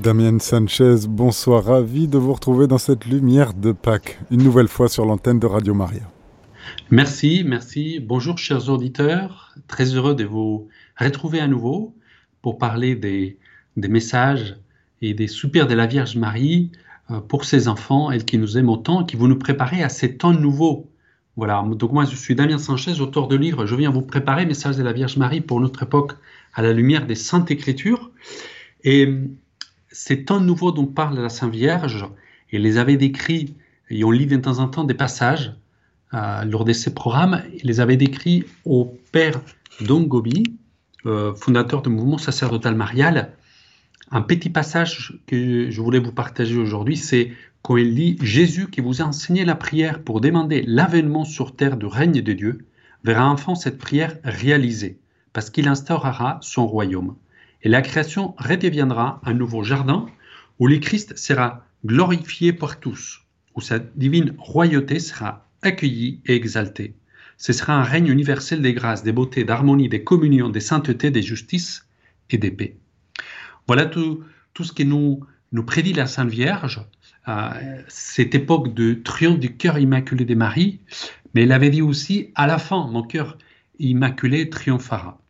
Damien Sanchez, bonsoir, ravi de vous retrouver dans cette lumière de Pâques, une nouvelle fois sur l'antenne de Radio Maria. Merci, merci. Bonjour chers auditeurs, très heureux de vous retrouver à nouveau pour parler des, messages et des soupirs de la Vierge Marie euh, pour ses enfants, elle qui nous aime autant, qui vous nous préparer à ces temps nouveaux. Voilà, donc moi je suis Damien Sanchez, auteur de livre, je viens vous préparer Message de la Vierge Marie pour notre époque à la lumière des Saintes Écritures. Et ces temps nouveaux dont parle la Sainte Vierge, il les avait décrits, et on lit de temps en temps des passages euh, lors de ces programmes, il les avait décrits au père Dongobi, euh, fondateur du mouvement sacerdotal marial. Un petit passage que je voulais vous partager aujourd'hui, c'est quand il dit Jésus qui vous a enseigné la prière pour demander l'avènement sur terre du règne de Dieu, verra enfin cette prière réalisée, parce qu'il instaurera son royaume et la création redeviendra un nouveau jardin où le Christ sera glorifié par tous, où sa divine royauté sera accueillie et exaltée. Ce sera un règne universel des grâces, des beautés, d'harmonie, des communions, des saintetés, des justices et des paix. Voilà tout, tout ce que nous, nous prédit la Sainte Vierge, euh, cette époque de triomphe du cœur immaculé de Marie, mais elle avait dit aussi, à la fin, mon cœur immaculé triomphera.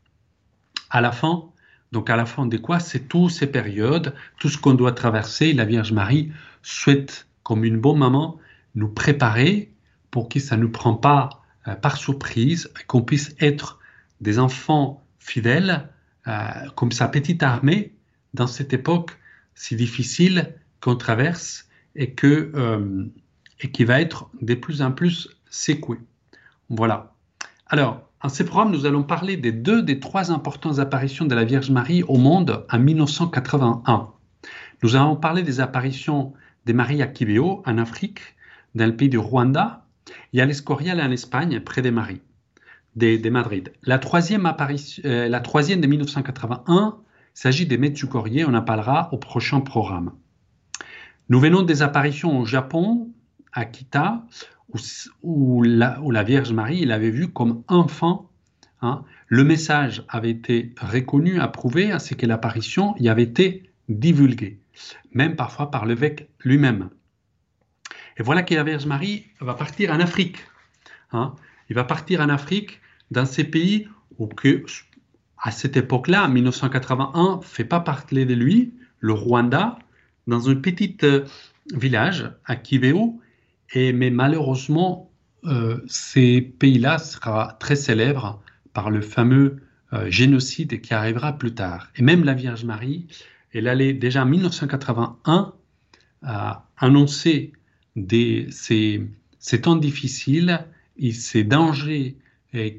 À la fin, donc à la fin de quoi C'est toutes ces périodes, tout ce qu'on doit traverser. La Vierge Marie souhaite, comme une bonne maman, nous préparer pour que ça ne nous prend pas euh, par surprise, qu'on puisse être des enfants fidèles, euh, comme sa petite armée, dans cette époque si difficile qu'on traverse et, que, euh, et qui va être de plus en plus secouée. Voilà. Alors, en ce programme, nous allons parler des deux des trois importantes apparitions de la Vierge Marie au monde en 1981. Nous allons parler des apparitions de Marie à Kibéo, en Afrique, dans le pays du Rwanda, et à l'Escorial en Espagne, près de Marie, de, Madrid. La troisième, apparition, euh, la troisième de 1981 s'agit des Medjugorje, on en parlera au prochain programme. Nous venons des apparitions au Japon, à Kita, où, la, Vierge Marie l'avait vu comme enfant. Hein. Le message avait été reconnu, approuvé, ainsi que l'apparition y avait été divulguée, même parfois par l'évêque lui-même. Et voilà que la Vierge Marie va partir en Afrique. Hein. Il va partir en Afrique, dans ces pays où que, à cette époque-là, en 1981, fait pas partie de lui, le Rwanda, dans un petit euh, village à Kivéo, et, mais malheureusement, euh, ces pays-là sera très célèbre par le fameux euh, génocide qui arrivera plus tard. Et même la Vierge Marie, elle allait déjà en 1981 annoncer des, ces, ces, temps difficiles et ces dangers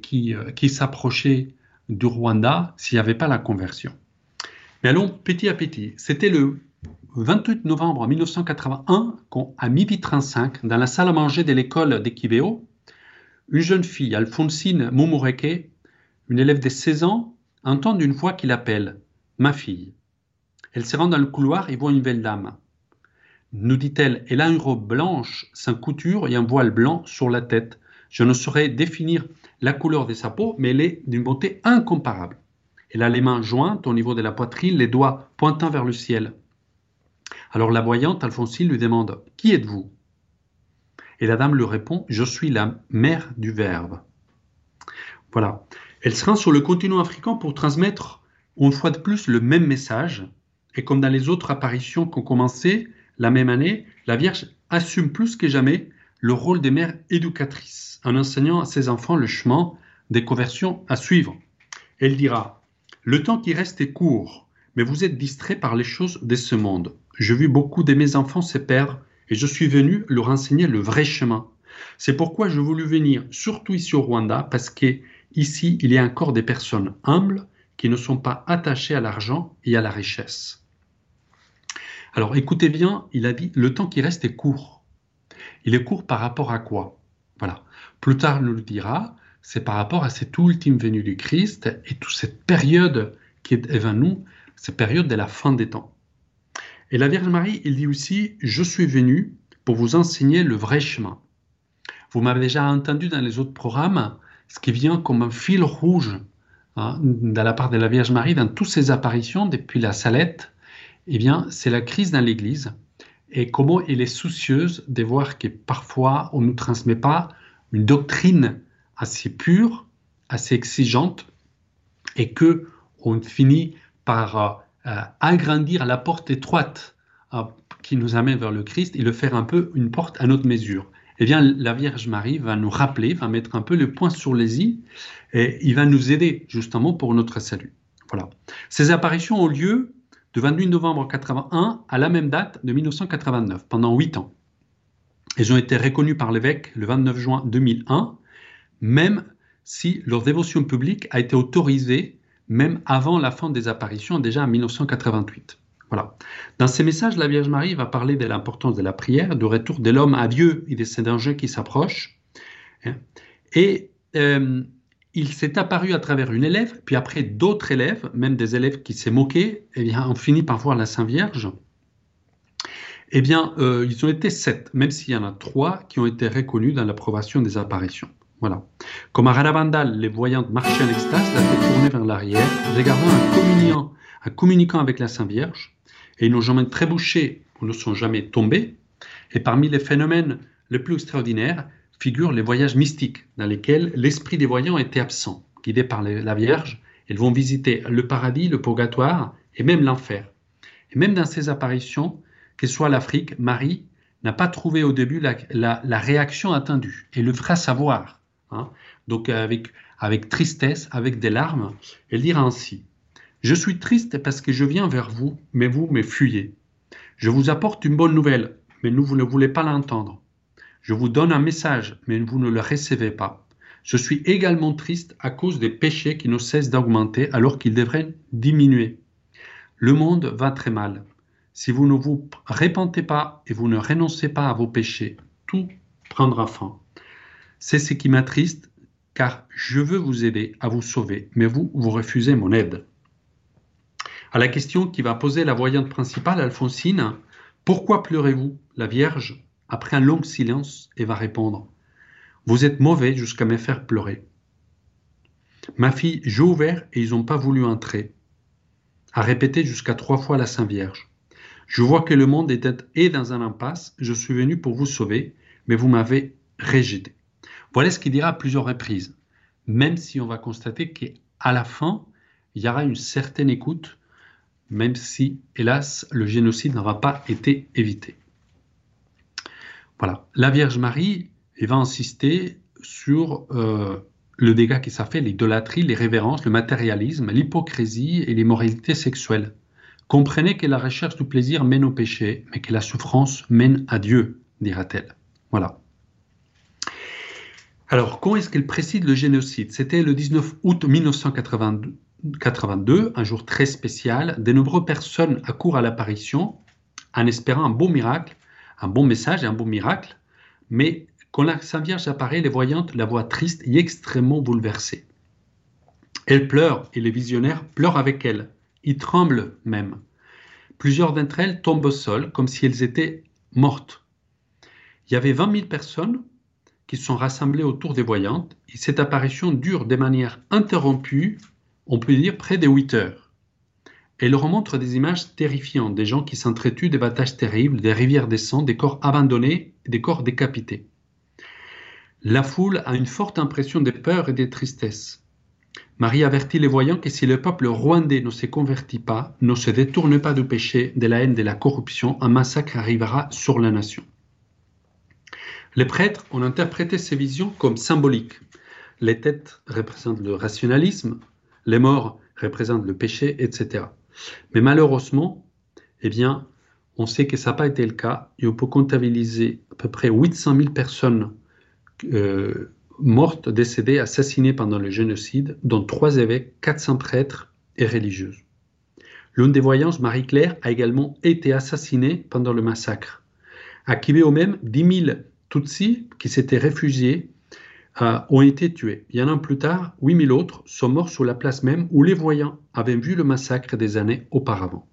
qui, euh, qui s'approchaient du Rwanda s'il n'y avait pas la conversion. Mais allons petit à petit. C'était le 28 novembre 1981, quand, à midi 35, dans la salle à manger de l'école d'Ekiveo, une jeune fille, Alphonsine Mumureke, une élève de 16 ans, entend une voix qui l'appelle Ma fille. Elle se rend dans le couloir et voit une belle dame. Nous dit-elle, elle a une robe blanche sans couture et un voile blanc sur la tête. Je ne saurais définir la couleur de sa peau, mais elle est d'une beauté incomparable. Elle a les mains jointes au niveau de la poitrine, les doigts pointant vers le ciel. Alors la voyante, Alphonsine, lui demande Qui êtes-vous? Et la dame lui répond Je suis la mère du Verbe. Voilà. Elle se rend sur le continent africain pour transmettre une fois de plus le même message. Et comme dans les autres apparitions qui ont commencé la même année, la Vierge assume plus que jamais le rôle des mères éducatrices en enseignant à ses enfants le chemin des conversions à suivre. Elle dira Le temps qui reste est court, mais vous êtes distrait par les choses de ce monde. J'ai vu beaucoup de mes enfants se perdre et je suis venu leur enseigner le vrai chemin. C'est pourquoi je voulus venir, surtout ici au Rwanda, parce que ici il y a encore des personnes humbles qui ne sont pas attachées à l'argent et à la richesse. Alors écoutez bien, il a dit le temps qui reste est court. Il est court par rapport à quoi? Voilà. Plus tard, nous le dira, c'est par rapport à cette ultime venue du Christ et toute cette période qui est devant nous, cette période de la fin des temps. Et la Vierge Marie, il dit aussi, je suis venu pour vous enseigner le vrai chemin. Vous m'avez déjà entendu dans les autres programmes, ce qui vient comme un fil rouge hein, de la part de la Vierge Marie dans toutes ses apparitions depuis la Salette Eh bien, c'est la crise dans l'Église et comment elle est soucieuse de voir que parfois on ne nous transmet pas une doctrine assez pure, assez exigeante, et que on finit par euh, agrandir la porte étroite euh, qui nous amène vers le Christ et le faire un peu une porte à notre mesure. Eh bien, la Vierge Marie va nous rappeler, va mettre un peu le point sur les i, et il va nous aider justement pour notre salut. Voilà. Ces apparitions ont lieu de 28 novembre 81 à la même date de 1989, pendant huit ans. Elles ont été reconnues par l'évêque le 29 juin 2001, même si leur dévotion publique a été autorisée même avant la fin des apparitions, déjà en 1988. Voilà. Dans ces messages, la Vierge Marie va parler de l'importance de la prière, du retour de l'homme à Dieu et de ses dangers qui s'approchent. Hein. Et euh, il s'est apparu à travers une élève, puis après d'autres élèves, même des élèves qui s'est moqués, eh bien, on finit par voir la Sainte Vierge. Eh bien, euh, ils ont été sept, même s'il y en a trois qui ont été reconnus dans l'approbation des apparitions. Voilà. Comme à Radabandal, les voyantes marchaient en extase, la tête tournée vers l'arrière, regardant un communiant, un communiquant avec la Sainte Vierge, et ils n'ont jamais trébuché ou ne sont jamais tombés. Et parmi les phénomènes les plus extraordinaires, figurent les voyages mystiques, dans lesquels l'esprit des voyants était absent. Guidés par la Vierge, ils vont visiter le paradis, le purgatoire et même l'enfer. Et même dans ces apparitions, que soit l'Afrique, Marie n'a pas trouvé au début la, réaction attendue et le fera savoir. Hein. Donc avec, avec tristesse, avec des larmes, elle dira ainsi Je suis triste parce que je viens vers vous, mais vous me fuyez. Je vous apporte une bonne nouvelle, mais vous ne voulez pas l'entendre. Je vous donne un message, mais vous ne le recevez pas. Je suis également triste à cause des péchés qui ne cessent d'augmenter alors qu'ils devraient diminuer. Le monde va très mal. Si vous ne vous répentez pas et vous ne renoncez pas à vos péchés, tout prendra fin. C'est ce qui m'attriste, car je veux vous aider à vous sauver, mais vous, vous refusez mon aide. À la question qui va poser la voyante principale, Alphonsine, pourquoi pleurez-vous La Vierge après un long silence, et va répondre Vous êtes mauvais jusqu'à me faire pleurer. Ma fille, j'ai ouvert et ils n'ont pas voulu entrer. A répété jusqu'à trois fois la Sainte Vierge. Je vois que le monde est dans un impasse. Je suis venu pour vous sauver, mais vous m'avez rejeté. Voilà ce qu'il dira à plusieurs reprises. Même si on va constater qu'à la fin, il y aura une certaine écoute, même si, hélas, le génocide n'aura pas été évité. Voilà. La Vierge Marie, elle va insister sur euh, le dégât que ça fait, l'idolâtrie, les révérences, le matérialisme, l'hypocrisie et l'immoralité sexuelle. Comprenez que la recherche du plaisir mène au péché, mais que la souffrance mène à Dieu, dira-t-elle. Voilà. Alors, quand est-ce qu'elle précise le génocide? C'était le 19 août 1982, un jour très spécial. De nombreuses personnes accourent à l'apparition en espérant un beau miracle un bon message et un bon miracle, mais quand la Sainte Vierge apparaît, les voyantes la voient triste et extrêmement bouleversée. Elle pleure et les visionnaires pleurent avec elle. Ils tremblent même. Plusieurs d'entre elles tombent au sol comme si elles étaient mortes. Il y avait 20 000 personnes qui sont rassemblées autour des voyantes et cette apparition dure de manière interrompue, on peut dire près de 8 heures. Elle remontre des images terrifiantes, des gens qui s'entretuent, des batailles terribles, des rivières des sangs, des corps abandonnés, des corps décapités. La foule a une forte impression de peur et de tristesse. Marie avertit les voyants que si le peuple rwandais ne se convertit pas, ne se détourne pas du péché, de la haine, de la corruption, un massacre arrivera sur la nation. Les prêtres ont interprété ces visions comme symboliques. Les têtes représentent le rationalisme, les morts représentent le péché, etc. Mais malheureusement, eh bien, on sait que ça n'a pas été le cas et on peut comptabiliser à peu près 800 000 personnes euh, mortes, décédées, assassinées pendant le génocide, dont trois évêques, 400 prêtres et religieuses. L'une des voyances, Marie-Claire, a également été assassinée pendant le massacre. À Kibéo même, 10 000 Tutsis qui s'étaient réfugiés euh, ont été tués. Et un an plus tard, 8000 autres sont morts sur la place même où les voyants avaient vu le massacre des années auparavant.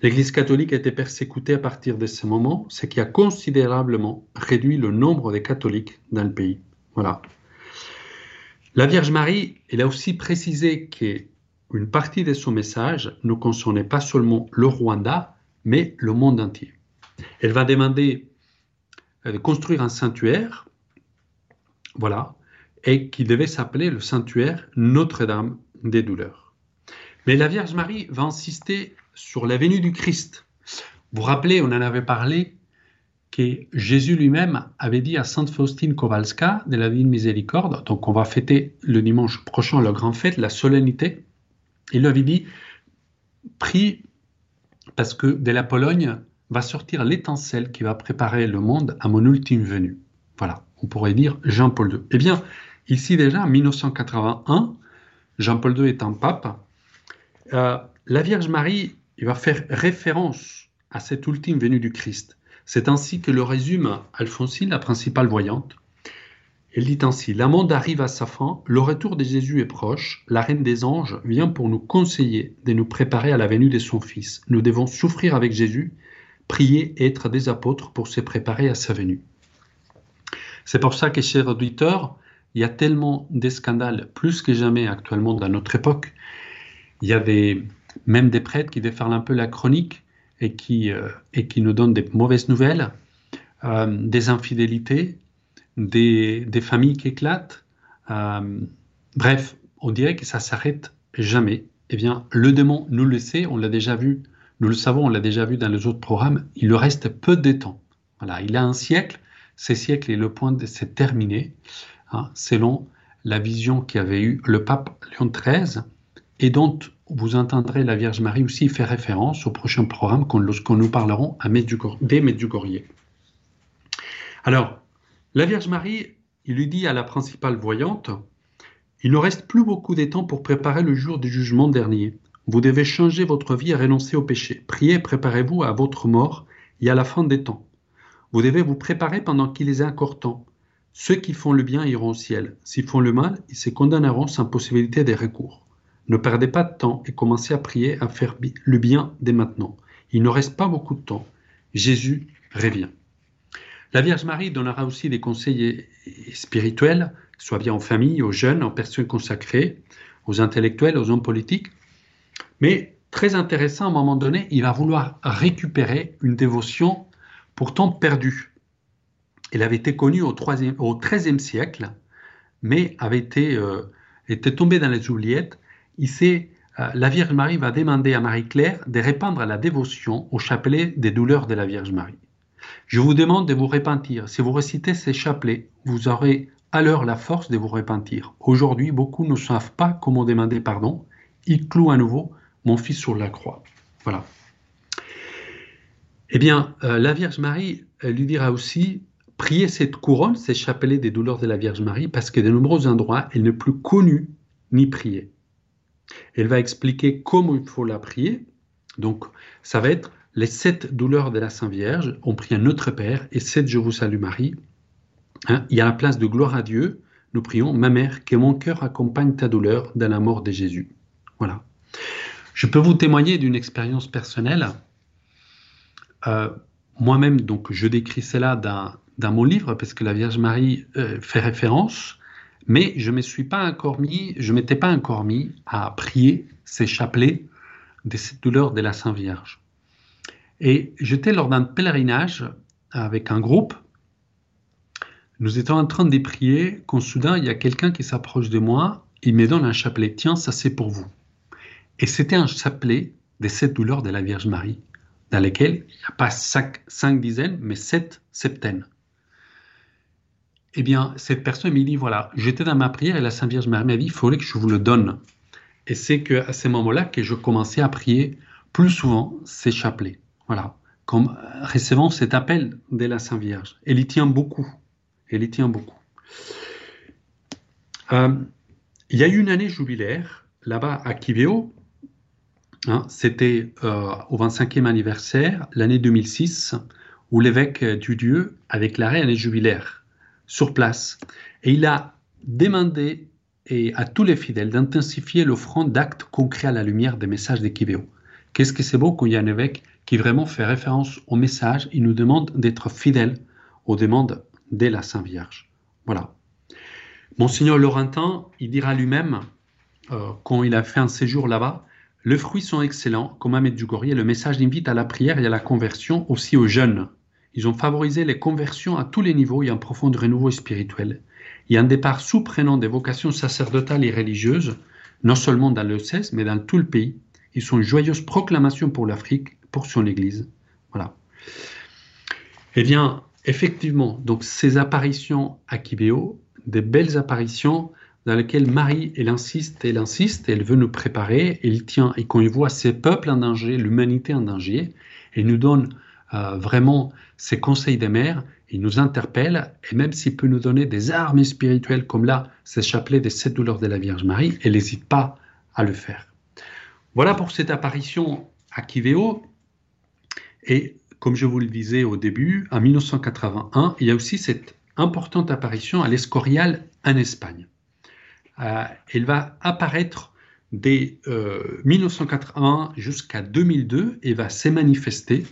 L'Église catholique a été persécutée à partir de ce moment, ce qui a considérablement réduit le nombre de catholiques dans le pays. Voilà. La Vierge Marie, elle a aussi précisé que une partie de son message ne concernait pas seulement le Rwanda, mais le monde entier. Elle va demander de construire un sanctuaire, voilà, et qui devait s'appeler le sanctuaire Notre-Dame des douleurs. Mais la Vierge Marie va insister sur la venue du Christ. Vous vous rappelez, on en avait parlé, que Jésus lui-même avait dit à Sainte Faustine Kowalska de la Ville Miséricorde, donc on va fêter le dimanche prochain la grande fête, la solennité, il lui avait dit, prie parce que de la Pologne va sortir l'étincelle qui va préparer le monde à mon ultime venue. Voilà, on pourrait dire Jean-Paul II. Eh bien, ici déjà, en 1981, Jean-Paul II étant pape, euh, la Vierge Marie il va faire référence à cette ultime venue du Christ. C'est ainsi que le résume Alphonsine, la principale voyante. Elle dit ainsi La monde arrive à sa fin, le retour de Jésus est proche, la reine des anges vient pour nous conseiller de nous préparer à la venue de son Fils. Nous devons souffrir avec Jésus, prier et être des apôtres pour se préparer à sa venue. C'est pour ça que, chers auditeurs, il y a tellement de scandales, plus que jamais actuellement dans notre époque. Il y a même des prêtres qui déferlent un peu la chronique et qui, euh, et qui nous donnent des mauvaises nouvelles, euh, des infidélités, des, des, familles qui éclatent. Euh, bref, on dirait que ça s'arrête jamais. Eh bien, le démon nous le sait, on l'a déjà vu, nous le savons, on l'a déjà vu dans les autres programmes, il lui reste peu de temps. Voilà, il a un siècle, ce siècle est le point de se terminer, hein, selon la vision qu'avait eu le pape Léon XIII, et dont vous entendrez la Vierge Marie aussi faire référence au prochain programme lorsque nous parlerons des Medjugorje. Alors, la Vierge Marie, il lui dit à la principale voyante, il ne reste plus beaucoup de temps pour préparer le jour du jugement dernier. Vous devez changer votre vie et renoncer au péché. Priez, préparez-vous à votre mort et à la fin des temps. Vous devez vous préparer pendant qu'il est encore temps. Ceux qui font le bien iront au ciel. S'ils font le mal, ils se condamneront sans possibilité de recours. Ne perdez pas de temps et commencez à prier, à faire le bien dès maintenant. Il ne reste pas beaucoup de temps. Jésus revient. La Vierge Marie donnera aussi des conseils spirituels, soit bien aux familles, aux jeunes, aux personnes consacrées, aux intellectuels, aux hommes politiques. Mais très intéressant, à un moment donné, il va vouloir récupérer une dévotion pourtant perdu. Elle avait été connue au, XIIIe siècle, mais avait été, euh, était tombée dans les oubliettes. Ici, euh, la Vierge Marie va demander à Marie-Claire de répandre la dévotion au chapelet des douleurs de la Vierge Marie. Je vous demande de vous repentir. Si vous récitez ces chapelets, vous aurez alors la force de vous repentir. Aujourd'hui, beaucoup ne savent pas comment demander pardon. Il cloue à nouveau mon fils sur la croix. Voilà. Eh bien, euh, la Vierge Marie lui dira aussi priez cette couronne, ces chapelets des douleurs de la Vierge Marie, parce que de nombreux endroits, elle n'est plus connue ni priée. Elle va expliquer comment il faut la prier. Donc, ça va être les sept douleurs de la Sainte Vierge. On prie à Notre Père et sept Je vous salue Marie. Hein, il y a la place de gloire à Dieu. Nous prions, ma mère, que mon cœur accompagne ta douleur dans la mort de Jésus. Voilà. Je peux vous témoigner d'une expérience personnelle. Euh, moi-même, donc, je décris cela dans, mon livre parce que la Vierge Marie euh, fait référence, mais je me suis pas encore mis, je m'étais pas encore mis à prier ces chapelets de cette douleur de la Sainte Vierge. Et j'étais lors d'un pèlerinage avec un groupe. Nous étions en train de prier quand soudain il y a quelqu'un qui s'approche de moi, il me donne un chapelet. Tiens, ça c'est pour vous. Et c'était un chapelet de cette douleur de la Vierge Marie dans lesquels il n'y a pas cinq, dizaines, mais sept septaines. Eh bien, cette personne me dit, voilà, j'étais dans ma prière et la Sainte Vierge m'a dit, il fallait que je vous le donne. Et c'est qu'à ce moment-là que je commençais à prier plus souvent ces chapelets. Voilà, comme recevant cet appel de la Sainte Vierge. Elle y tient beaucoup. Elle y tient beaucoup. Euh, il y a eu une année jubilaire là-bas à Kiveo, Hein, c'était euh, au 25e anniversaire, l'année 2006, où l'évêque du Dieu avait déclaré année jubilaire sur place. Et il a demandé à tous les fidèles d'intensifier l'offrande d'actes concrets à la lumière des messages des Qu'est-ce que c'est beau quand il y a un évêque qui vraiment fait référence au message, il nous demande d'être fidèles aux demandes de la Sainte Vierge. Voilà. Monseigneur Laurentin, il dira lui-même euh, quand il a fait un séjour là-bas, les fruits sont excellents, comme à Medjugorje. Le message invite à la prière et à la conversion aussi aux jeunes. Ils ont favorisé les conversions à tous les niveaux et un profond renouveau spirituel. Il y a un départ sous-prenant des vocations sacerdotales et religieuses, non seulement dans le 16, mais dans tout le pays. Ils sont une joyeuse proclamation pour l'Afrique, pour son Église. Voilà. Eh bien, effectivement, donc ces apparitions à Kibéo, des belles apparitions dans lesquelles Marie, elle insiste, elle insiste, elle veut nous préparer, elle tient, et quand il voit ces peuples en danger, l'humanité en danger, elle nous donne euh, vraiment ses conseils des mères, il nous interpelle, et même s'il peut nous donner des armes spirituelles, comme là, ces chapelets des sept douleurs de la Vierge Marie, elle n'hésite pas à le faire. Voilà pour cette apparition à Kiveo. Et comme je vous le disais au début, en 1981, il y a aussi cette importante apparition à l'Escorial en Espagne. Euh, elle va apparaître dès 1981 euh, jusqu'à 2002 et va se manifester.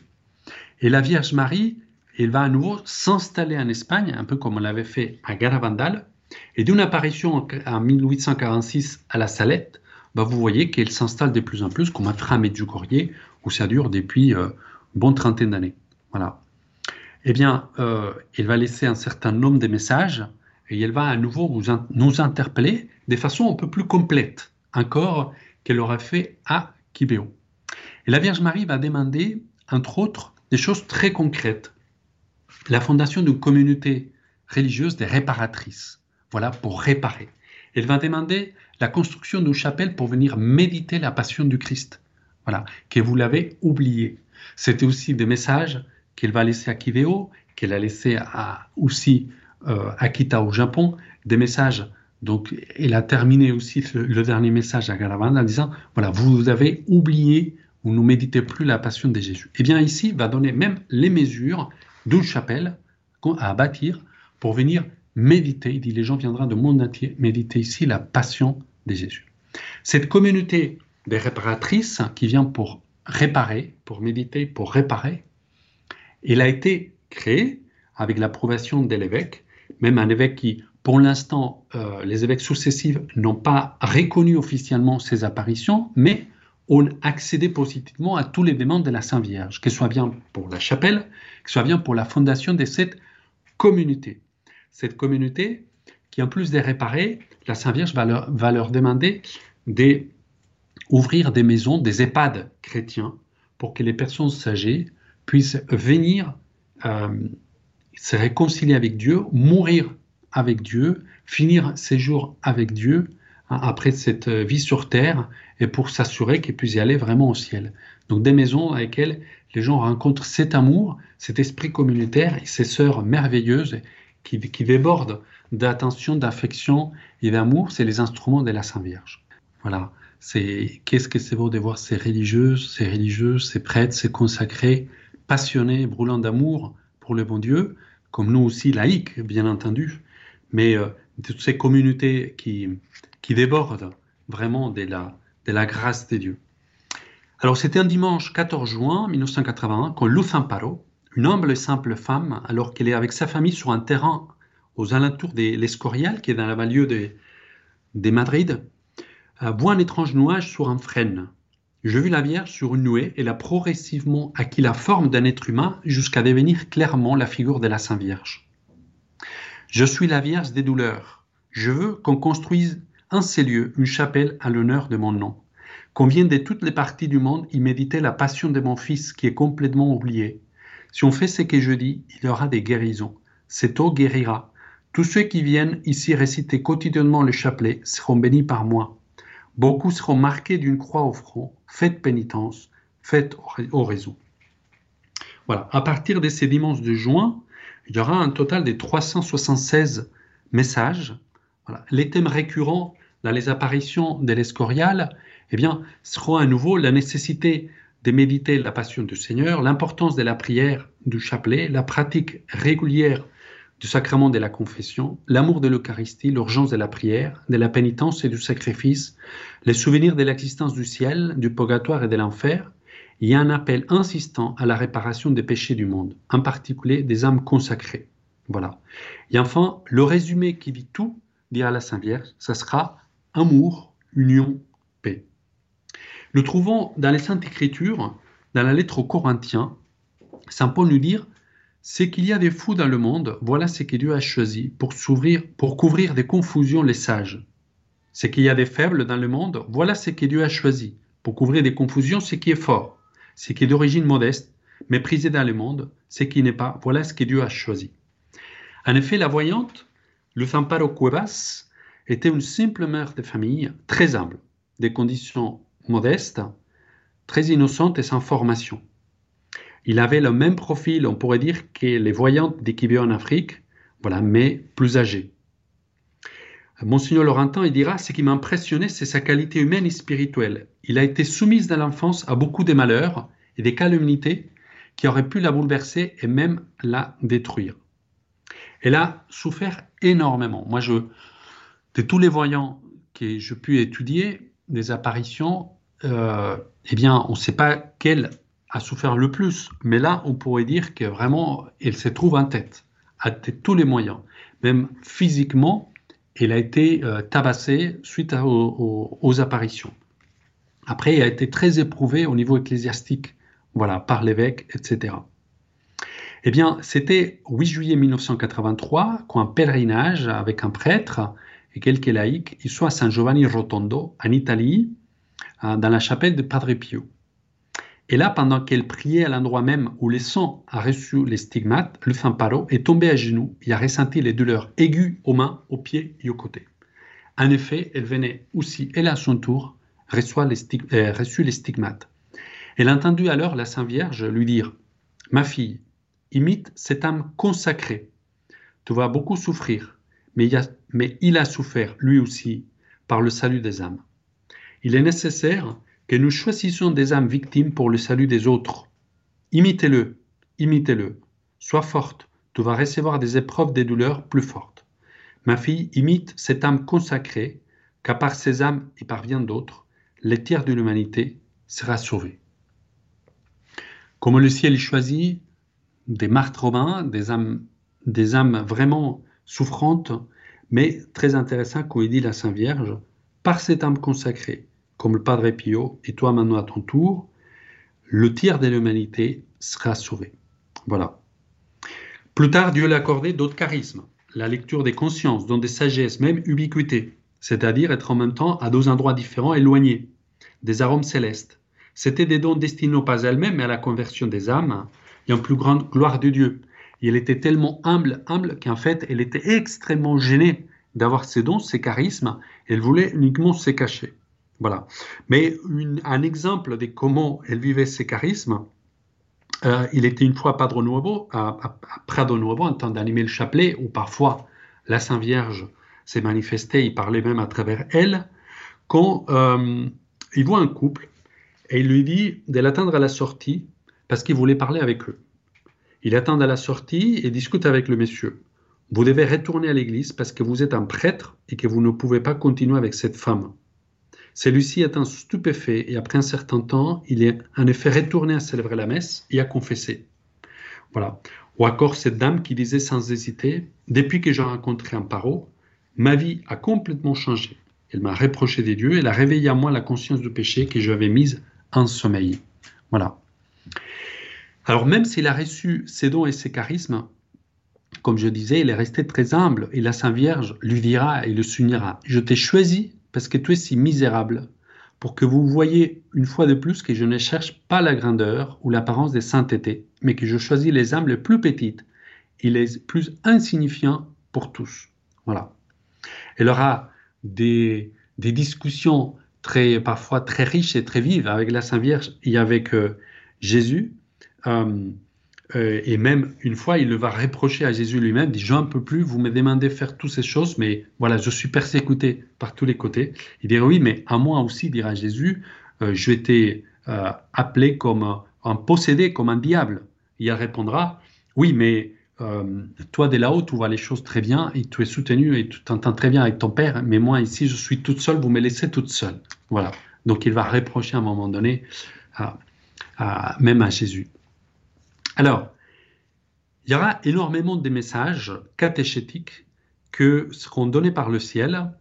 Et la Vierge Marie, elle va à nouveau s'installer en Espagne, un peu comme on l'avait fait à Garavandal. Et d'une apparition en 1846 à la Salette, bah vous voyez qu'elle s'installe de plus en plus comme un tram du Courrier, où ça dure depuis euh, une bonne trentaine d'années. Voilà. Eh bien, euh, elle va laisser un certain nombre de messages et elle va à nouveau nous interpeller de façon un peu plus complète encore qu'elle aurait fait à Kibéo. Et la Vierge Marie va demander, entre autres, des choses très concrètes. La fondation d'une communauté religieuse des réparatrices. Voilà, pour réparer. Elle va demander la construction d'une chapelle pour venir méditer la passion du Christ. Voilà, que vous l'avez oublié. C'était aussi des messages qu'elle va laisser à Kiveo, qu'elle a laissé à, aussi euh, à Kita au Japon, des messages. Donc, elle a terminé aussi le, dernier message à Garavanda en disant voilà, vous avez oublié ou ne méditez plus la passion de Jésus. Et eh bien, ici, va donner même les mesures d'une chapelle à bâtir pour venir méditer. Il dit les gens viendront de monde entier méditer ici la passion de Jésus. Cette communauté des réparatrices qui vient pour réparer, pour méditer, pour réparer, elle a été créée avec l'approbation de l'évêque, même un évêque qui, pour l'instant, euh, les évêques successifs n'ont pas reconnu officiellement ces apparitions, mais ont accédé positivement à tous les demandes de la Sainte Vierge, que ce soit bien pour la chapelle, que ce soit bien pour la fondation de cette communauté. Cette communauté qui, en plus de réparer, la Sainte Vierge va leur, va leur demander d'ouvrir des maisons, des EHPAD chrétiens, pour que les personnes âgées puissent venir euh, se réconcilier avec Dieu, mourir avec Dieu, finir ses jours avec Dieu hein, après cette vie sur terre et pour s'assurer qu'ils puissent y aller vraiment au ciel. Donc des maisons avec lesquelles les gens rencontrent cet amour, cet esprit communautaire et ces sœurs merveilleuses qui, qui débordent d'attention, d'affection et d'amour, c'est les instruments de la Sainte Vierge. Voilà. C'est qu'est-ce que c'est beau de voir ces religieuses, ces religieuses, ces prêtres, ces consacrés, passionnés, brûlants d'amour pour le bon Dieu, comme nous aussi laïcs, bien entendu, mais euh, toutes ces communautés qui, débordent vraiment de la, grâce de Dieu. Alors c'était un dimanche 14 juin 1981 quand Luz Amparo, une humble et simple femme, alors qu'elle est avec sa famille sur un terrain aux alentours de l'Escorial, qui est dans la banlieue de, de Madrid, voit un étrange nuage sur un frêne. Je vis la Vierge sur une nuée et a progressivement acquis la forme d'un être humain jusqu'à devenir clairement la figure de la Sainte Vierge. Je suis la Vierge des douleurs. Je veux qu'on construise ces lieux une chapelle à l'honneur de mon nom. Qu'on vienne de toutes les parties du monde y méditer la passion de mon Fils qui est complètement oublié. Si on fait ce que je dis, il y aura des guérisons. Cette eau guérira. Tous ceux qui viennent ici réciter quotidiennement le chapelet seront bénis par moi. Beaucoup seront marqués d'une croix au front. Faites pénitence, faites oraison. Voilà, à partir de ces dimanches de juin, il y aura un total de 376 messages. Les thèmes récurrents dans les apparitions de l'Escorial eh bien, seront à nouveau la nécessité de méditer la passion du Seigneur, l'importance de la prière du chapelet, la pratique régulière du sacrement de la confession, l'amour de l'Eucharistie, l'urgence de la prière, de la pénitence et du sacrifice, les souvenirs de l'existence du ciel, du purgatoire et de l'enfer, il y a un appel insistant à la réparation des péchés du monde, en particulier des âmes consacrées. Voilà. Et enfin, le résumé qui vit tout, dira la Sainte Vierge, ça sera amour, union, paix. Nous trouvons dans les Saintes Écritures, dans la lettre aux Corinthiens, Saint Paul nous dit c'est qu'il y a des fous dans le monde, voilà ce que Dieu a choisi pour s'ouvrir, pour couvrir des confusions les sages. C'est qu'il y a des faibles dans le monde, voilà ce que Dieu a choisi pour couvrir des confusions, ce qui est fort, ce qui est d'origine modeste, méprisé dans le monde, ce qui n'est pas, voilà ce que Dieu a choisi. En effet, la voyante, le Zamparo Cuevas, était une simple mère de famille, très humble, des conditions modestes, très innocente et sans formation. Il avait le même profil, on pourrait dire, que les voyantes des en Afrique, voilà, mais plus âgées. Monseigneur Laurentin, il dira, ce qui m'a impressionné, c'est sa qualité humaine et spirituelle. Il a été soumise dans l'enfance à beaucoup de malheurs et des calamités qui auraient pu la bouleverser et même la détruire. Elle a souffert énormément. Moi, je, de tous les voyants que je pu étudier, des apparitions, euh, eh bien, on ne sait pas quelle a souffert le plus. Mais là, on pourrait dire que vraiment, elle se trouve en tête, à tous les moyens. Même physiquement, elle a été euh, tabassée suite aux, apparitions. Après, elle a été très éprouvée au niveau ecclésiastique, voilà, par l'évêque, etc. Eh bien, c'était 8 juillet 1983, quand un pèlerinage avec un prêtre et quelques laïcs, ils sont à San Giovanni Rotondo, en Italie, euh, dans la chapelle de Padre Pio. Et là, pendant qu'elle priait à l'endroit même où le sang a reçu les stigmates, le Famparo est tombé à genoux et a ressenti les douleurs aiguës aux mains, aux pieds et aux côtés. En effet, elle venait aussi, elle à son tour, reçu les, euh, les stigmates. Elle a entendu alors la Sainte Vierge lui dire Ma fille, imite cette âme consacrée. Tu vas beaucoup souffrir, mais il a souffert lui aussi par le salut des âmes. Il est nécessaire que nous choisissions des âmes victimes pour le salut des autres. Imitez-le, imitez-le. Sois forte, tu vas recevoir des épreuves des douleurs plus fortes. Ma fille imite cette âme consacrée, car par ces âmes et par bien d'autres, les tiers de l'humanité sera sauvé. Comme le ciel choisit des martres romains, des âmes, des âmes vraiment souffrantes, mais très intéressant, comme dit la Sainte Vierge, par cette âme consacrée, comme le Padre Pio, et toi maintenant à ton tour, le tiers de l'humanité sera sauvé. Voilà. Plus tard, Dieu l'a accordé d'autres charismes, la lecture des consciences, dont des sagesses, même ubiquité, c'est-à-dire être en même temps à deux endroits différents, éloignés, des arômes célestes. C'était des dons destinés pas à elle-même, mais à la conversion des âmes et en plus grande gloire de Dieu. Et elle était tellement humble, humble qu'en fait, elle était extrêmement gênée d'avoir ces dons, ces charismes. Elle voulait uniquement se cacher. Voilà. Mais un exemple de comment elle vivait ses charismes, euh, il était une fois Padre Nuovo, à, à, Prado Nuovo, en train d'animer le chapelet, où parfois la Sainte Vierge s'est manifestée, il parlait même à travers elle, quand euh, il voit un couple et il lui dit de l'attendre à la sortie parce qu'il voulait parler avec eux. Il attend à la sortie et discute avec le monsieur. Vous devez retourner à l'église parce que vous êtes un prêtre et que vous ne pouvez pas continuer avec cette femme. Celui-ci est un stupéfait et après un certain temps, il est en effet retourné à célébrer la messe et à confesser. Voilà. Ou encore cette dame qui disait sans hésiter, depuis que j'ai rencontré un paro, ma vie a complètement changé. Elle m'a reproché des dieux, elle a réveillé à moi la conscience du péché que j'avais mise en sommeil. Voilà. Alors même s'il a reçu ses dons et ses charismes, comme je disais, il est resté très humble et la Sainte Vierge lui dira et le s'unira, je t'ai choisi parce que tu es si misérable, pour que vous voyez une fois de plus que je ne cherche pas la grandeur ou l'apparence des saintetés, mais que je choisis les âmes les plus petites et les plus insignifiants pour tous. Voilà. Elle aura des, discussions très, parfois très riches et très vives avec la Sainte Vierge et avec euh, Jésus. Euh, euh, et même une fois, il va reprocher à Jésus lui-même, dit, je n'en peux plus, vous me demandez de faire toutes ces choses, mais voilà, je suis persécuté par tous les côtés. Il dira, oui, mais à moi aussi, dira Jésus, euh, je été euh, appelé comme un possédé, comme un diable. Il répondra, oui, mais toi de là-haut, tu vois les choses très bien et tu es soutenu et tu t'entends très bien avec ton père, mais moi ici, je suis toute seule, vous me laissez toute seule. Voilà. Donc il va reprocher à un moment donné, même à Jésus. Alors, il y aura énormément de messages catéchétiques que seront donnés par le ciel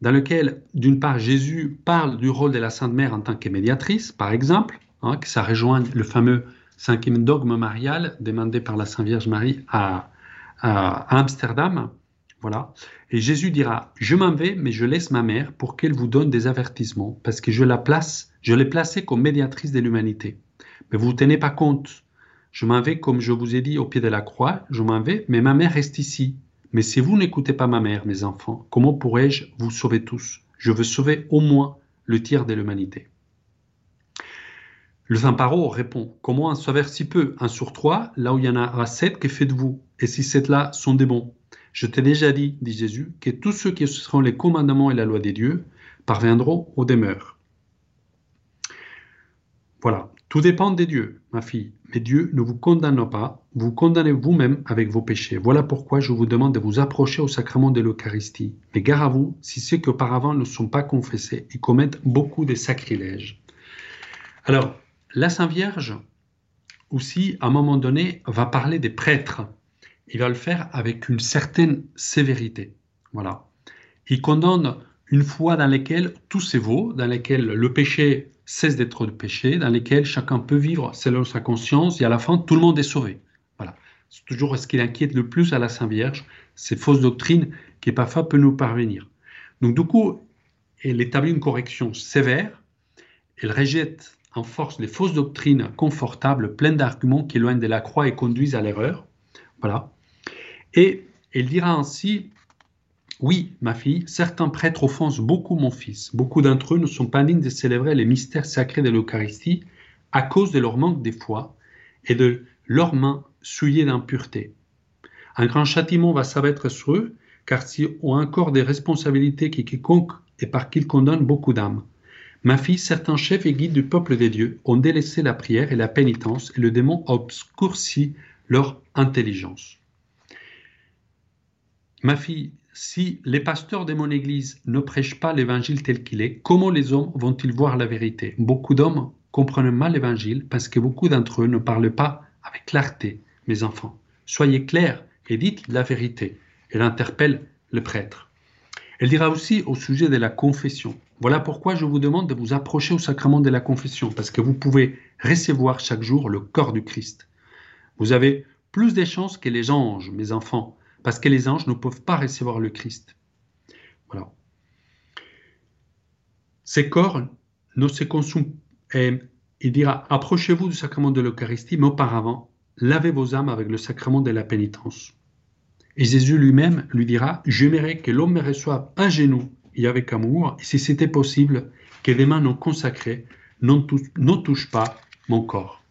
dans lequel, d'une part, Jésus parle du rôle de la Sainte Mère en tant que médiatrice, par exemple, hein, que ça rejoint le fameux cinquième dogme marial demandé par la Sainte Vierge Marie à, à Amsterdam. Voilà. Et Jésus dira, je m'en vais, mais je laisse ma mère pour qu'elle vous donne des avertissements, parce que je la place, je l'ai placée comme médiatrice de l'humanité. Mais vous ne tenez pas compte. Je m'en vais, comme je vous ai dit, au pied de la croix, je m'en vais, mais ma mère reste ici. Mais si vous n'écoutez pas ma mère, mes enfants, comment pourrais-je vous sauver tous? Je veux sauver au moins le tiers de l'humanité. Le Saint Paro répond Comment en sauver si peu? Un sur trois, là où il y en a sept, que faites-vous? Et si sept-là sont des bons? Je t'ai déjà dit, dit Jésus, que tous ceux qui seront les commandements et la loi des dieux parviendront aux demeures. Voilà, tout dépend des dieux, ma fille. Mais Dieu ne vous condamne pas, vous condamnez vous-même avec vos péchés. Voilà pourquoi je vous demande de vous approcher au sacrement de l'Eucharistie. Mais gare à vous, si ceux qui auparavant ne sont pas confessés, ils commettent beaucoup de sacrilèges. Alors, la Sainte Vierge, aussi, à un moment donné, va parler des prêtres. Il va le faire avec une certaine sévérité. Voilà. Il condamne une foi dans laquelle tout c'est vaut, dans laquelle le péché cesse d'être de péché, dans laquelle chacun peut vivre selon sa conscience, et à la fin, tout le monde est sauvé. Voilà. C'est toujours ce qui inquiète le plus à la Sainte Vierge, ces fausses doctrines qui parfois peuvent nous parvenir. Donc du coup, elle établit une correction sévère, elle rejette en force les fausses doctrines confortables, pleines d'arguments qui éloignent de la croix et conduisent à l'erreur. Voilà. Et elle dira ainsi oui, ma fille, certains prêtres offensent beaucoup mon fils. Beaucoup d'entre eux ne sont pas dignes de célébrer les mystères sacrés de l'Eucharistie à cause de leur manque de foi et de leurs mains souillées d'impureté. Un grand châtiment va s'abattre sur eux, car s'ils ont encore des responsabilités qui quiconque et par qui ils condamnent beaucoup d'âmes. Ma fille, certains chefs et guides du peuple des dieux ont délaissé la prière et la pénitence, et le démon a obscurci leur intelligence. Ma fille, si les pasteurs de mon Église ne prêchent pas l'Évangile tel qu'il est, comment les hommes vont-ils voir la vérité? Beaucoup d'hommes comprennent mal l'Évangile parce que beaucoup d'entre eux ne parlent pas avec clarté, mes enfants. Soyez clairs et dites la vérité. Elle interpelle le prêtre. Elle dira aussi au sujet de la confession. Voilà pourquoi je vous demande de vous approcher au sacrement de la confession, parce que vous pouvez recevoir chaque jour le corps du Christ. Vous avez plus de chances que les anges, mes enfants, parce que les anges ne peuvent pas recevoir le Christ. Voilà. Ces corps ne se consomment. il dira Approchez-vous du sacrement de l'Eucharistie, mais auparavant, lavez vos âmes avec le sacrement de la pénitence. Et Jésus lui-même lui dira J'aimerais que l'homme me reçoive à genoux et avec amour, et si c'était possible, que les mains non consacrées ne touchent pas mon corps.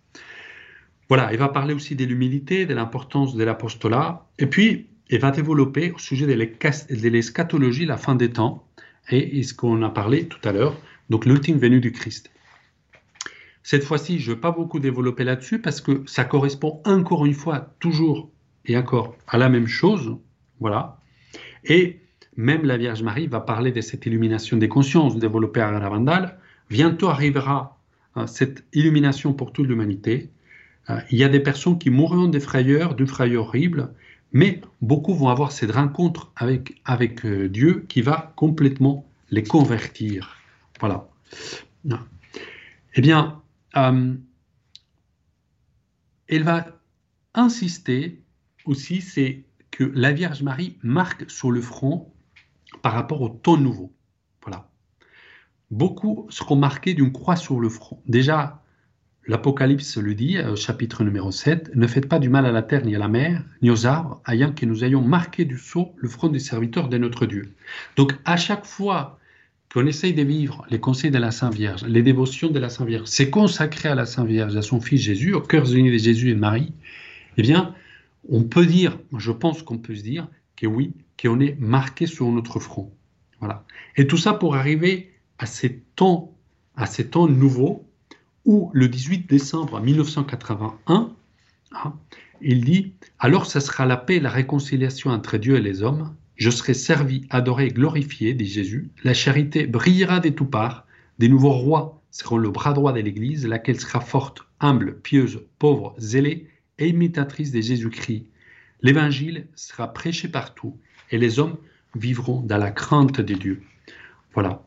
Voilà, il va parler aussi de l'humilité, de l'importance de l'apostolat, et puis et va développer au sujet de l'eschatologie, la fin des temps, et ce qu'on a parlé tout à l'heure, donc l'ultime venue du Christ. Cette fois-ci, je ne vais pas beaucoup développer là-dessus parce que ça correspond encore une fois, toujours et encore, à la même chose. Voilà. Et même la Vierge Marie va parler de cette illumination des consciences développée à Ravandal. Bientôt arrivera euh, cette illumination pour toute l'humanité. Euh, il y a des personnes qui mourront des frayeurs, d'une frayeur horrible, mais beaucoup vont avoir cette rencontre avec, euh, Dieu qui va complètement les convertir. Voilà. Eh bien, euh, elle va insister aussi, c'est que la Vierge Marie marque sur le front par rapport au ton nouveau. Voilà. Beaucoup seront marqués d'une croix sur le front. Déjà, L'Apocalypse le dit, au chapitre numéro 7, Ne faites pas du mal à la terre ni à la mer, ni aux arbres, ayant que nous ayons marqué du sceau le front des serviteurs de notre Dieu. Donc à chaque fois qu'on essaye de vivre les conseils de la Sainte Vierge, les dévotions de la Sainte Vierge, c'est consacré à la Sainte Vierge, à son Fils Jésus, au cœur uni de Jésus et Marie, eh bien, on peut dire, je pense qu'on peut se dire, que oui, qu'on est marqué sur notre front. Voilà. Et tout ça pour arriver à ces temps, à ces temps nouveaux, où le 18 décembre 1981, hein, il dit Alors ce sera la paix et la réconciliation entre Dieu et les hommes. Je serai servi, adoré glorifié, dit Jésus. La charité brillera des tout parts. Des nouveaux rois seront le bras droit de l'Église, laquelle sera forte, humble, pieuse, pauvre, zélée et imitatrice de Jésus-Christ. L'Évangile sera prêché partout et les hommes vivront dans la crainte de Dieu. Voilà.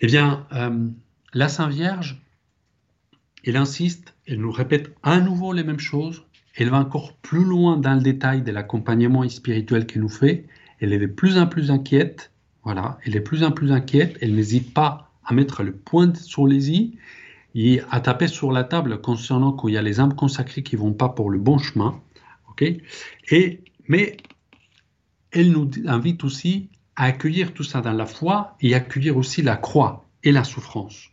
Eh bien, euh, la Sainte Vierge, elle insiste, elle nous répète à nouveau les mêmes choses. Elle va encore plus loin dans le détail de l'accompagnement spirituel qu'elle nous fait. Elle est de plus en plus inquiète. Voilà, elle est de plus en plus inquiète. Elle n'hésite pas à mettre le point sur les i et à taper sur la table concernant qu'il y a les âmes consacrées qui vont pas pour le bon chemin. ok? Et, mais elle nous invite aussi à accueillir tout ça dans la foi et accueillir aussi la croix et la souffrance.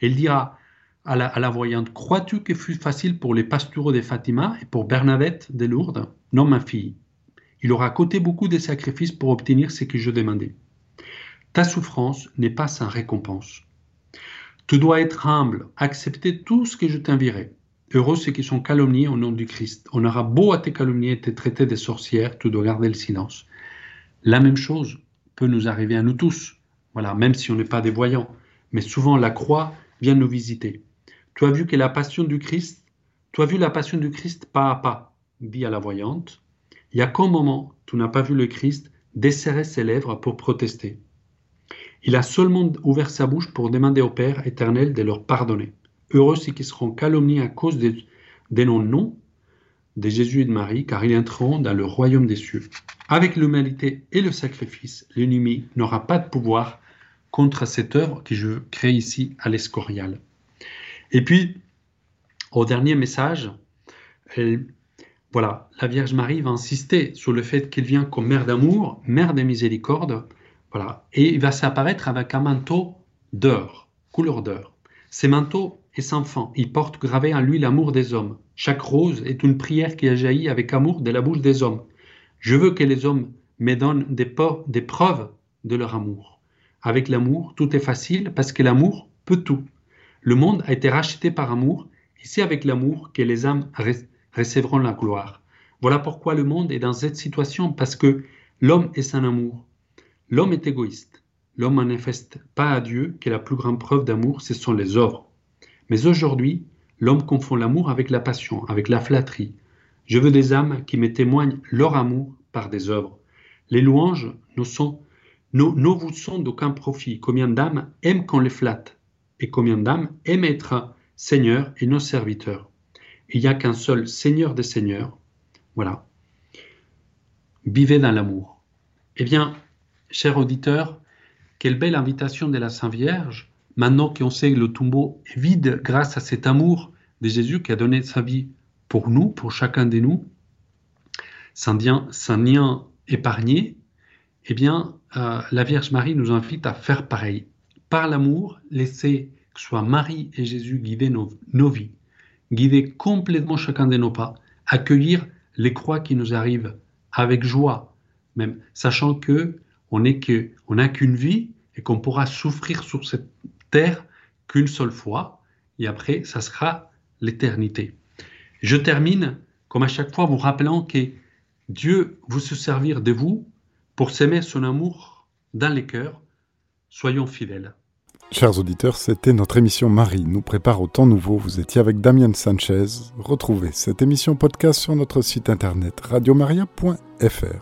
Elle dira à la, voyante, crois-tu que fut facile pour les pastoraux des Fatima et pour Bernadette des Lourdes? Non, ma fille. Il aura coûté beaucoup de sacrifices pour obtenir ce que je demandais. Ta souffrance n'est pas sans récompense. Tu dois être humble, accepter tout ce que je t'enverrai. Heureux ceux qui sont calomniés au nom du Christ. On aura beau à te calomnier et te traiter de sorcière, tu dois garder le silence. La même chose peut nous arriver à nous tous. Voilà, même si on n'est pas des voyants. Mais souvent la croix vient nous visiter. Tu as vu que la passion du Christ, tu as vu la passion du Christ pas à pas, dit à la voyante. Il y a qu'un moment, tu n'as pas vu le Christ desserrer ses lèvres pour protester. Il a seulement ouvert sa bouche pour demander au Père éternel de leur pardonner. Heureux ceux qui seront calomniés à cause des, des noms de Jésus et de Marie, car ils entreront dans le royaume des cieux. Avec l'humanité et le sacrifice, l'ennemi n'aura pas de pouvoir contre cette œuvre que je crée ici à l'Escorial. Et puis, au dernier message, voilà, la Vierge Marie va insister sur le fait qu'elle vient comme mère d'amour, mère de miséricorde, voilà, et il va s'apparaître avec un manteau d'or, couleur d'or. Ces manteaux et sans fin, il porte gravé en lui l'amour des hommes. Chaque rose est une prière qui a jailli avec amour de la bouche des hommes. Je veux que les hommes me donnent des, des preuves de leur amour. Avec l'amour, tout est facile parce que l'amour peut tout. Le monde a été racheté par amour, et c'est avec l'amour que les âmes recevront la gloire. Voilà pourquoi le monde est dans cette situation, parce que l'homme est sans amour. L'homme est égoïste. L'homme manifeste pas à Dieu que la plus grande preuve d'amour, ce sont les œuvres. Mais aujourd'hui, l'homme confond l'amour avec la passion, avec la flatterie. Je veux des âmes qui me témoignent leur amour par des œuvres. Les louanges ne, sont, ne, ne vous sont d'aucun profit. Combien d'âmes aiment qu'on les flatte? Et combien d'âmes être Seigneur et nos serviteurs Il n'y a qu'un seul Seigneur des Seigneurs. Voilà. Vivez dans l'amour. Eh bien, chers auditeurs, quelle belle invitation de la Sainte Vierge Maintenant qu'on sait que le tombeau est vide grâce à cet amour de Jésus qui a donné sa vie pour nous, pour chacun de nous, sans lien, épargné, eh bien, euh, la Vierge Marie nous invite à faire pareil. Par l'amour, laisser que soit Marie et Jésus guider nos, vies, guider complètement chacun de nos pas, accueillir les croix qui nous arrivent avec joie, même sachant que on n'a qu'une vie et qu'on pourra souffrir sur cette terre qu'une seule fois, et après, ça sera l'éternité. Je termine, comme à chaque fois, vous rappelant que Dieu veut se servir de vous pour s'aimer son amour dans les cœurs. Soyons fidèles. Chers auditeurs, c'était notre émission Marie nous prépare au temps nouveau. Vous étiez avec Damien Sanchez. Retrouvez cette émission podcast sur notre site internet radiomaria.fr.